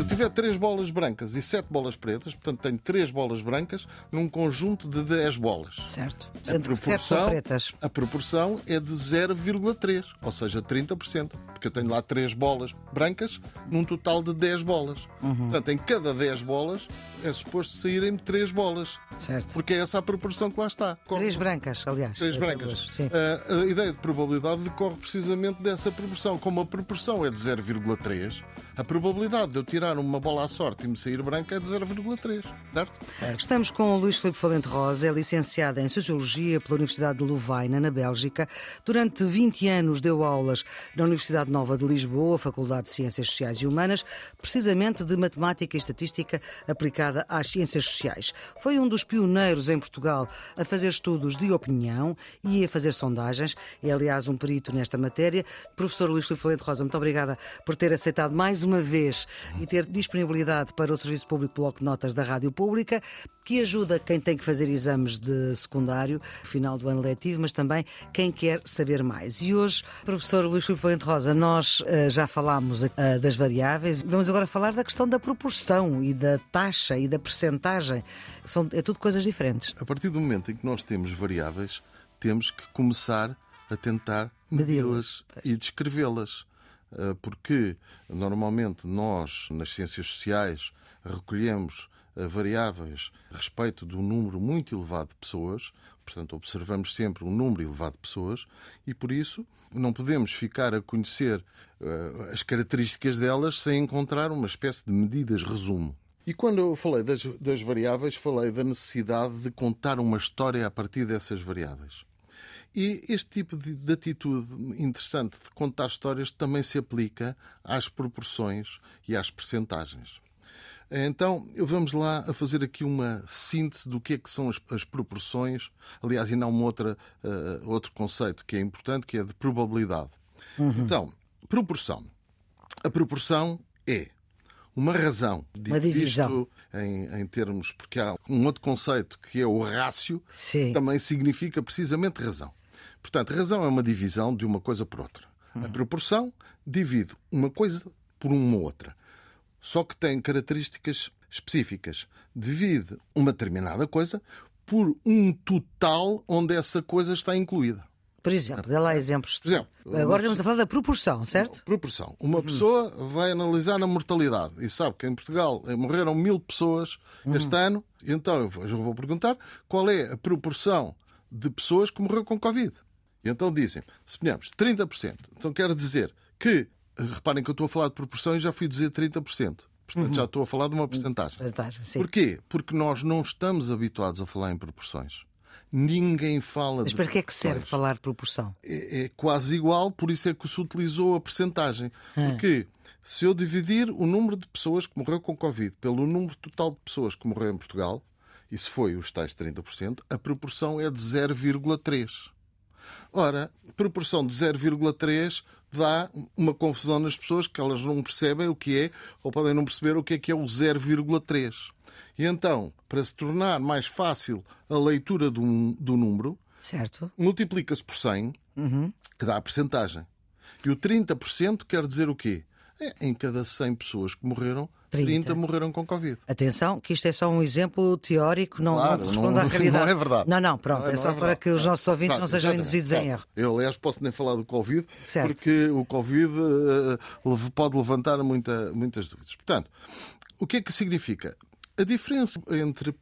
Se eu tiver três bolas brancas e sete bolas pretas, portanto tenho três bolas brancas num conjunto de 10 bolas. Certo. A Sendo proporção, pretas. a proporção é de 0,3, ou seja, 30%. Porque eu tenho lá três bolas brancas num total de 10 bolas. Portanto, em cada 10 bolas é suposto saírem três bolas. Certo. Porque é essa a proporção que lá está. Três brancas, aliás. Três Até brancas. Sim. A, a ideia de probabilidade decorre precisamente dessa proporção. Como a proporção é de 0,3, a probabilidade de eu tirar uma bola à sorte e me sair branca é de 0,3. Certo? Estamos com o Luís Filipe Valente Rosa, é licenciado em Sociologia pela Universidade de Louvaina, na Bélgica. Durante 20 anos deu aulas na Universidade Nova de Lisboa, Faculdade de Ciências Sociais e Humanas, precisamente de Matemática e Estatística aplicada às ciências sociais. Foi um dos pioneiros em Portugal a fazer estudos de opinião e a fazer sondagens. É, aliás, um perito nesta matéria. Professor Luís Filipe Valente Rosa, muito obrigada por ter aceitado mais uma vez e ter disponibilidade para o Serviço Público Bloco de Notas da Rádio Pública, que ajuda quem tem que fazer exames de secundário, final do ano letivo, mas também quem quer saber mais. E hoje, professor Luís Filipe Valente Rosa, nós eh, já falámos eh, das variáveis, vamos agora falar da questão da proporção e da taxa e da percentagem. São, é tudo coisas diferentes. A partir do momento em que nós temos variáveis, temos que começar a tentar medi-las e descrevê-las. Eh, Porque normalmente nós, nas ciências sociais, recolhemos eh, variáveis a respeito de um número muito elevado de pessoas, portanto, observamos sempre um número elevado de pessoas e, por isso, não podemos ficar a conhecer eh, as características delas sem encontrar uma espécie de medidas resumo. E quando eu falei das, das variáveis, falei da necessidade de contar uma história a partir dessas variáveis. E este tipo de, de atitude interessante de contar histórias também se aplica às proporções e às percentagens. Então, vamos lá a fazer aqui uma síntese do que é que são as, as proporções, aliás, e não uma outra, eh, outro conceito que é importante, que é de probabilidade. Então, proporção. A proporção é uma razão, Uma divisão. em, em termos, porque há um outro conceito que é o rácio, Sim. também significa precisamente razão. Portanto, razão é uma divisão de uma coisa por outra. A proporção divide uma coisa por uma outra. Só que tem características específicas. Divide uma determinada coisa por um total onde essa coisa está incluída. Por exemplo, dê lá exemplos. Exemplo, Agora estamos a falar da proporção, certo? Proporção. Uma pessoa vai analisar a mortalidade e sabe que em Portugal morreram mil pessoas este ano. Então eu vou perguntar qual é a proporção de pessoas que morreram com Covid. E então dizem, suponhamos, 30%. Então quer dizer que, reparem que eu estou a falar de proporção e já fui dizer 30%. Portanto, já estou a falar de uma porcentagem. Porcentagem. Porquê? Porque nós não estamos habituados a falar em proporções. Ninguém fala Mas de para que é que serve proporções falar de proporção? é, é quase igual, por isso é que se utilizou a percentagem. Hum. Porque se eu dividir o número de pessoas que morreu com Covid pelo número total de pessoas que morreram em Portugal, isso foi os tais 30%, a proporção é de 0,3. Ora, a proporção de 0,3 dá uma confusão nas pessoas que elas não percebem o que é ou podem não perceber o que é que é o 0,3. E então, para se tornar mais fácil a leitura do, do número, Certo? multiplica-se por 100, que dá a percentagem. E o 30% quer dizer o quê? É, em cada 100 pessoas que morreram, 30, 30 morreram com Covid. Atenção, que isto é só um exemplo teórico, não, Claro, não corresponde não- à realidade. não é verdade. Não, não, pronto, Não é, não só para verdade. que os nossos ouvintes não sejam induzidos em erro. Pronto. Eu, aliás, posso nem falar do Covid, Certo. porque o Covid leve- pode levantar muita- muitas dúvidas. Portanto, o que é que significa? A diferença entre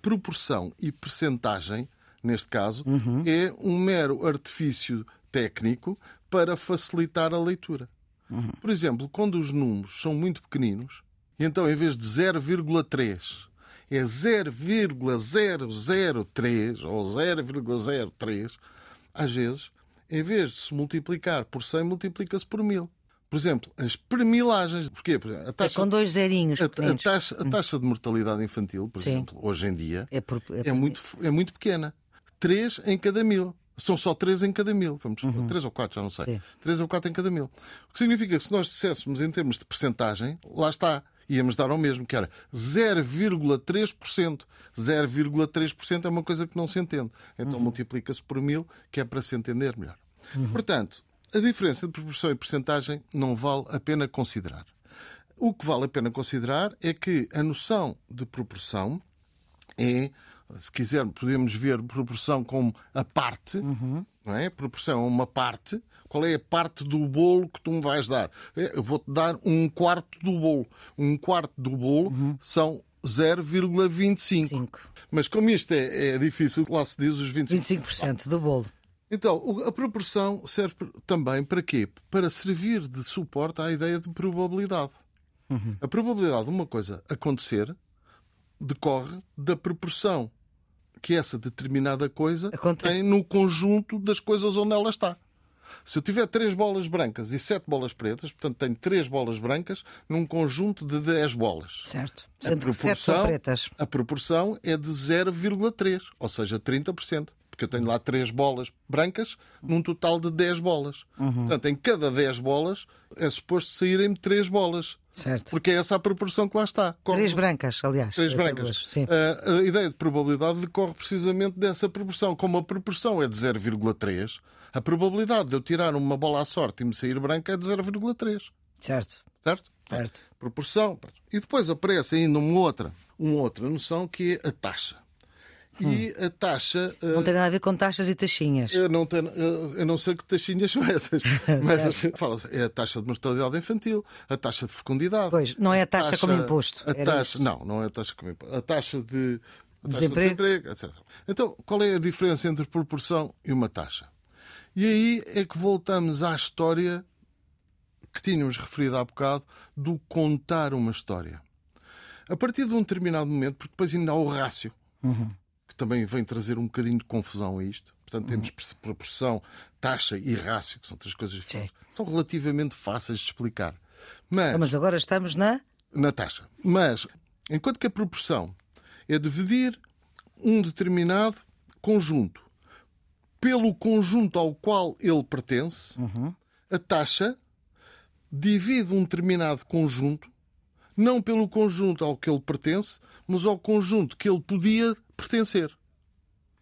proporção e percentagem, neste caso, Uhum. é um mero artifício técnico para facilitar a leitura. Uhum. Por exemplo, quando os números são muito pequeninos, e então em vez de 0,3 é 0,003 ou 0,03, às vezes, em vez de se multiplicar por 100, multiplica-se por 1000. Por exemplo, as permilagens. Porquê? Por exemplo, A É taxa, com dois zerinhos a, a taxa, a taxa de mortalidade infantil, por Sim. exemplo, hoje em dia, É, por, é muito, é muito pequena. 3 em cada mil. São só 3 em cada mil. Vamos supor, 3 ou 4, já não sei. Sim. 3 ou 4 em cada mil. O que significa que se nós disséssemos em termos de percentagem, lá está. Íamos dar ao mesmo, que era 0,3%. 0,3% é uma coisa que não se entende. Então multiplica-se por mil, que é para se entender melhor. Portanto, a diferença de proporção e percentagem não vale a pena considerar. O que vale a pena considerar é que a noção de proporção é, se quiser, podemos ver proporção como a parte, uhum. não é? Proporção é uma parte. Qual é a parte do bolo que tu me vais dar? Eu vou-te dar um quarto do bolo. Um quarto do bolo uhum. são 0,25. Mas como isto é, é, difícil, lá se diz os 25%. 25% do bolo. Então, a proporção serve também para quê? Para servir de suporte à ideia de probabilidade. Uhum. A probabilidade de uma coisa acontecer decorre da proporção que essa determinada coisa Acontece. tem no conjunto das coisas onde ela está. Se eu tiver três bolas brancas e sete bolas pretas, portanto tenho três bolas brancas num conjunto de 10 bolas. Certo. Sendo a proporção, que são pretas. A proporção é de 0,3, ou seja, 30% porque eu tenho lá três bolas brancas, num total de 10 bolas. Uhum. Portanto, em cada 10 bolas é suposto saírem três bolas. Certo. Porque é essa a proporção que lá está. Corre... Três brancas, aliás. Três brancas. Sim. A, a, ideia de probabilidade decorre precisamente dessa proporção. Como a proporção é de 0,3, a probabilidade de eu tirar uma bola à sorte e me sair branca é de 0,3. Certo. Certo? Certo. Proporção. E depois aparece ainda uma outra, uma outra noção que é a taxa. E hum. a taxa. Não tem nada a ver com taxas e taxinhas. Eu não, tenho, eu não sei que taxinhas são essas. mas fala é a taxa de mortalidade infantil, a taxa de fecundidade. Pois, não é a taxa, taxa como imposto. A taxa, não, não é a taxa como imposto. A taxa de. A taxa desemprego. De desemprego, etc. Então, qual é a diferença entre proporção e uma taxa? E aí é que voltamos à história que tínhamos referido há bocado do contar uma história. A partir de um determinado momento, porque depois ainda há o rácio. Uhum também vem trazer um bocadinho de confusão a isto. Portanto, temos uhum. proporção, taxa e rácio, que são três coisas diferentes. São relativamente fáceis de explicar. Mas, ah, mas agora estamos na? Na taxa. Mas, enquanto que a proporção é dividir um determinado conjunto pelo conjunto ao qual ele pertence, uhum. a taxa divide um determinado conjunto não pelo conjunto ao que ele pertence, mas ao conjunto que ele podia pertencer.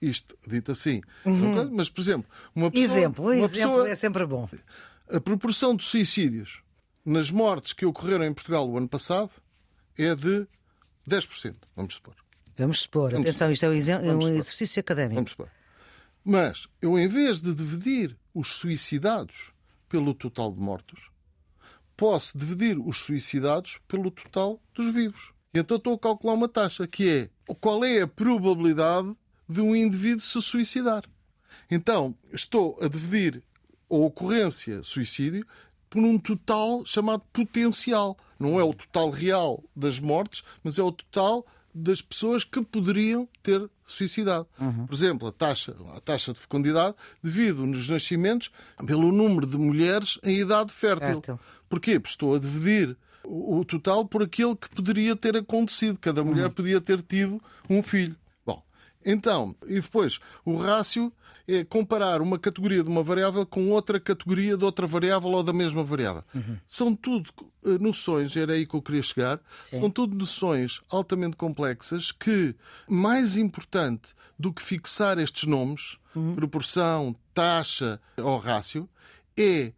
Isto, dito assim. Uhum. Mas, por exemplo, uma pessoa. Exemplo, uma exemplo pessoa, é sempre bom. A proporção de suicídios nas mortes que ocorreram em Portugal o ano passado é de 10%, vamos supor. Vamos supor. Vamos Atenção, supor. isto é um, um exercício académico. Vamos supor. Mas eu, em vez de dividir os suicidados pelo total de mortos, posso dividir os suicidados pelo total dos vivos. Então estou a calcular uma taxa, que é qual é a probabilidade de um indivíduo se suicidar. Então, estou a dividir a ocorrência suicídio por um total chamado potencial. Não é o total real das mortes, mas é o total das pessoas que poderiam ter suicidado. Uhum. Por exemplo, a taxa, a taxa de fecundidade devido nos nascimentos pelo número de mulheres em idade fértil. fértil. Porquê? Porque estou a dividir o total por aquele que poderia ter acontecido. Cada mulher uhum. podia ter tido um filho. Bom, então, e depois, o rácio é comparar uma categoria de uma variável com outra categoria de outra variável ou da mesma variável. Uhum. São tudo eh, noções, era aí que eu queria chegar, Sim. são tudo noções altamente complexas que, mais importante do que fixar estes nomes, uhum. proporção, taxa ou rácio, é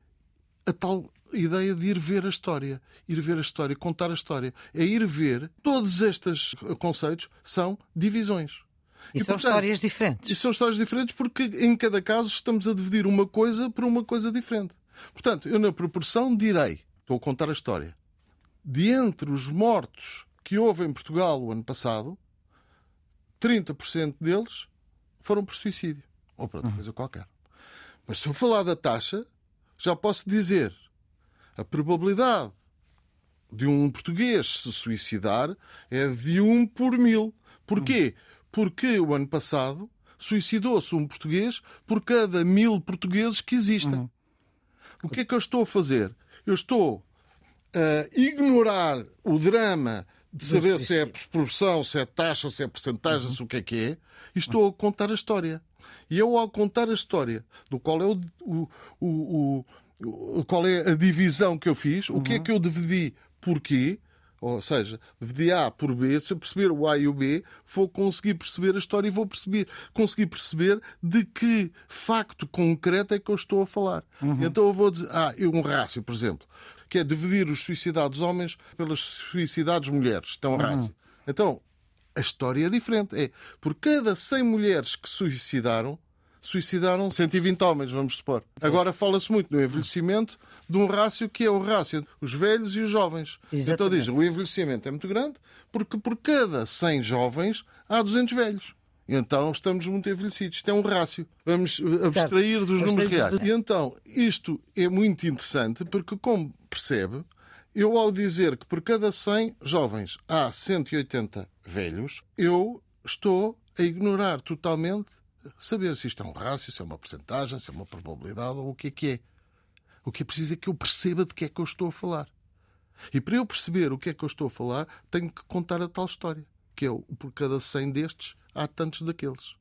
a tal ideia de ir ver a história. Ir ver a história, contar a história. É ir ver. Todos estes conceitos são divisões. E, e são portanto, histórias diferentes. E são histórias diferentes porque em cada caso estamos a dividir uma coisa por uma coisa diferente. Portanto, eu na proporção direi, estou a contar a história, de entre os mortos que houve em Portugal o ano passado, 30% deles foram por suicídio ou por outra uhum. coisa qualquer. Mas se eu falar da taxa, já posso dizer a probabilidade de um português se suicidar é de 1 por mil. Porquê? Porque o ano passado suicidou-se um português por cada mil portugueses que existem. Uhum. O que é que eu estou a fazer? Eu estou a ignorar o drama de saber se é proporção, se é taxa, se é porcentagem, uhum. se o que é que é, e estou a contar a história. E eu, ao contar a história do qual é o, o, o, o qual é a divisão que eu fiz, uhum. o que é uhum. que eu dividi, porquê, ou seja, de A por B, se eu perceber o A e o B, vou conseguir perceber a história e vou perceber, conseguir perceber de que facto concreto é que eu estou a falar. Uhum. Então eu vou dizer, ah, um rácio, por exemplo. que é dividir os suicidados homens pelas suicidados mulheres. Isto é um rácio. Então, a história é diferente. É por cada 100 mulheres que suicidaram, suicidaram 120 homens, vamos supor. Agora fala-se muito no envelhecimento de um rácio que é o rácio os velhos e os jovens. Exatamente. Então dizem, o envelhecimento é muito grande porque por cada 100 jovens há 200 velhos. Então estamos muito envelhecidos. Isto é um rácio. Vamos abstrair dos números reais. E então, isto é muito interessante porque, como percebe, eu ao dizer que por cada 100 jovens há 180 velhos, eu estou a ignorar totalmente saber se isto é um rácio, se é uma porcentagem, se é uma probabilidade ou o que é que é. O que é preciso é que eu perceba de que é que eu estou a falar. E para eu perceber o que é que eu estou a falar, tenho que contar a tal história, que é por cada 100 destes há tantos daqueles.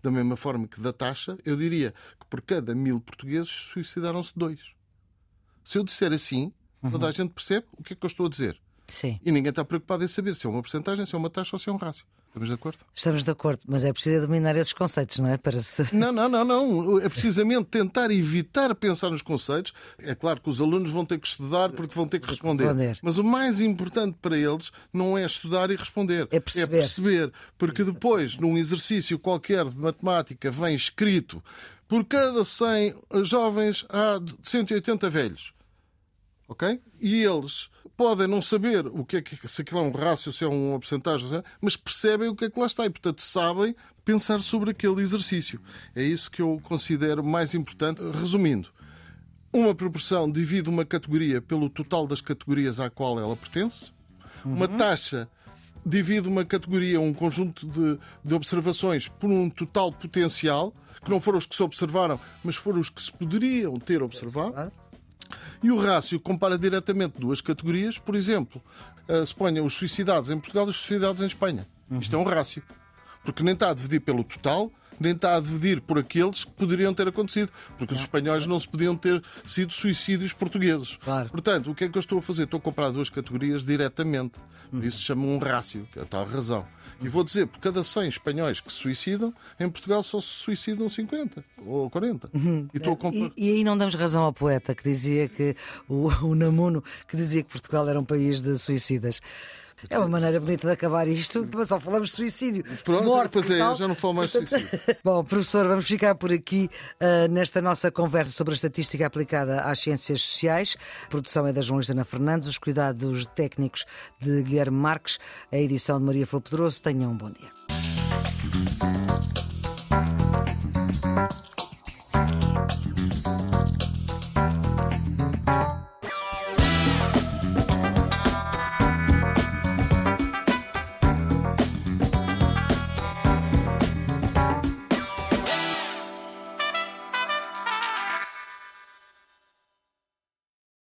Da mesma forma que da taxa, eu diria que por cada mil portugueses suicidaram-se dois. Se eu disser assim, toda a gente percebe o que é que eu estou a dizer. Sim. E ninguém está preocupado em saber se é uma porcentagem, se é uma taxa ou se é um rácio. Estamos de acordo? Estamos de acordo, mas é preciso dominar esses conceitos, não é? Para se. Não, não, não, não. É precisamente tentar evitar pensar nos conceitos. É claro que os alunos vão ter que estudar porque vão ter que responder. Responder. Mas o mais importante para eles não é estudar e responder. É perceber. perceber. Porque depois, num exercício qualquer de matemática, vem escrito por cada 100 jovens há 180 velhos. Ok? E eles podem não saber o que é que, se aquilo é um rácio, se é uma porcentagem, é- mas percebem o que é que lá está e, portanto, sabem pensar sobre aquele exercício. É isso que eu considero mais importante. Resumindo, uma proporção divide uma categoria pelo total das categorias à qual ela pertence, uma taxa divide uma categoria, um conjunto de, de observações por um total potencial, que não foram os que se observaram, mas foram os que se poderiam ter observado. E o rácio compara diretamente duas categorias. Por exemplo, eh, se ponha os suicidados em Portugal e os suicidados em Espanha. Isto é um rácio. Porque nem está a dividir pelo total, nem está a dividir por aqueles que poderiam ter acontecido. Porque os espanhóis não se podiam ter sido suicídios portugueses. Claro. Portanto, o que é que eu estou a fazer? Estou a comprar duas categorias diretamente. Por isso se chama um rácio, que é a tal razão. E vou dizer, por cada 100 espanhóis que se suicidam, em Portugal só se suicidam 50 ou 40. E estou a comprar. E, e aí não damos razão ao poeta que dizia que o, o Namuno que dizia que Portugal era um país de suicidas. É uma maneira bonita de acabar isto, mas só falamos de suicídio. Pronto, mortes pois é, eu já não falo mais de suicídio. Bom, professor, vamos ficar por aqui ah, nesta nossa conversa sobre a estatística aplicada às ciências sociais. A produção é da João Ana Fernandes, os cuidados técnicos de Guilherme Marques, a edição de Maria Flor Pedroso. Tenham um bom dia.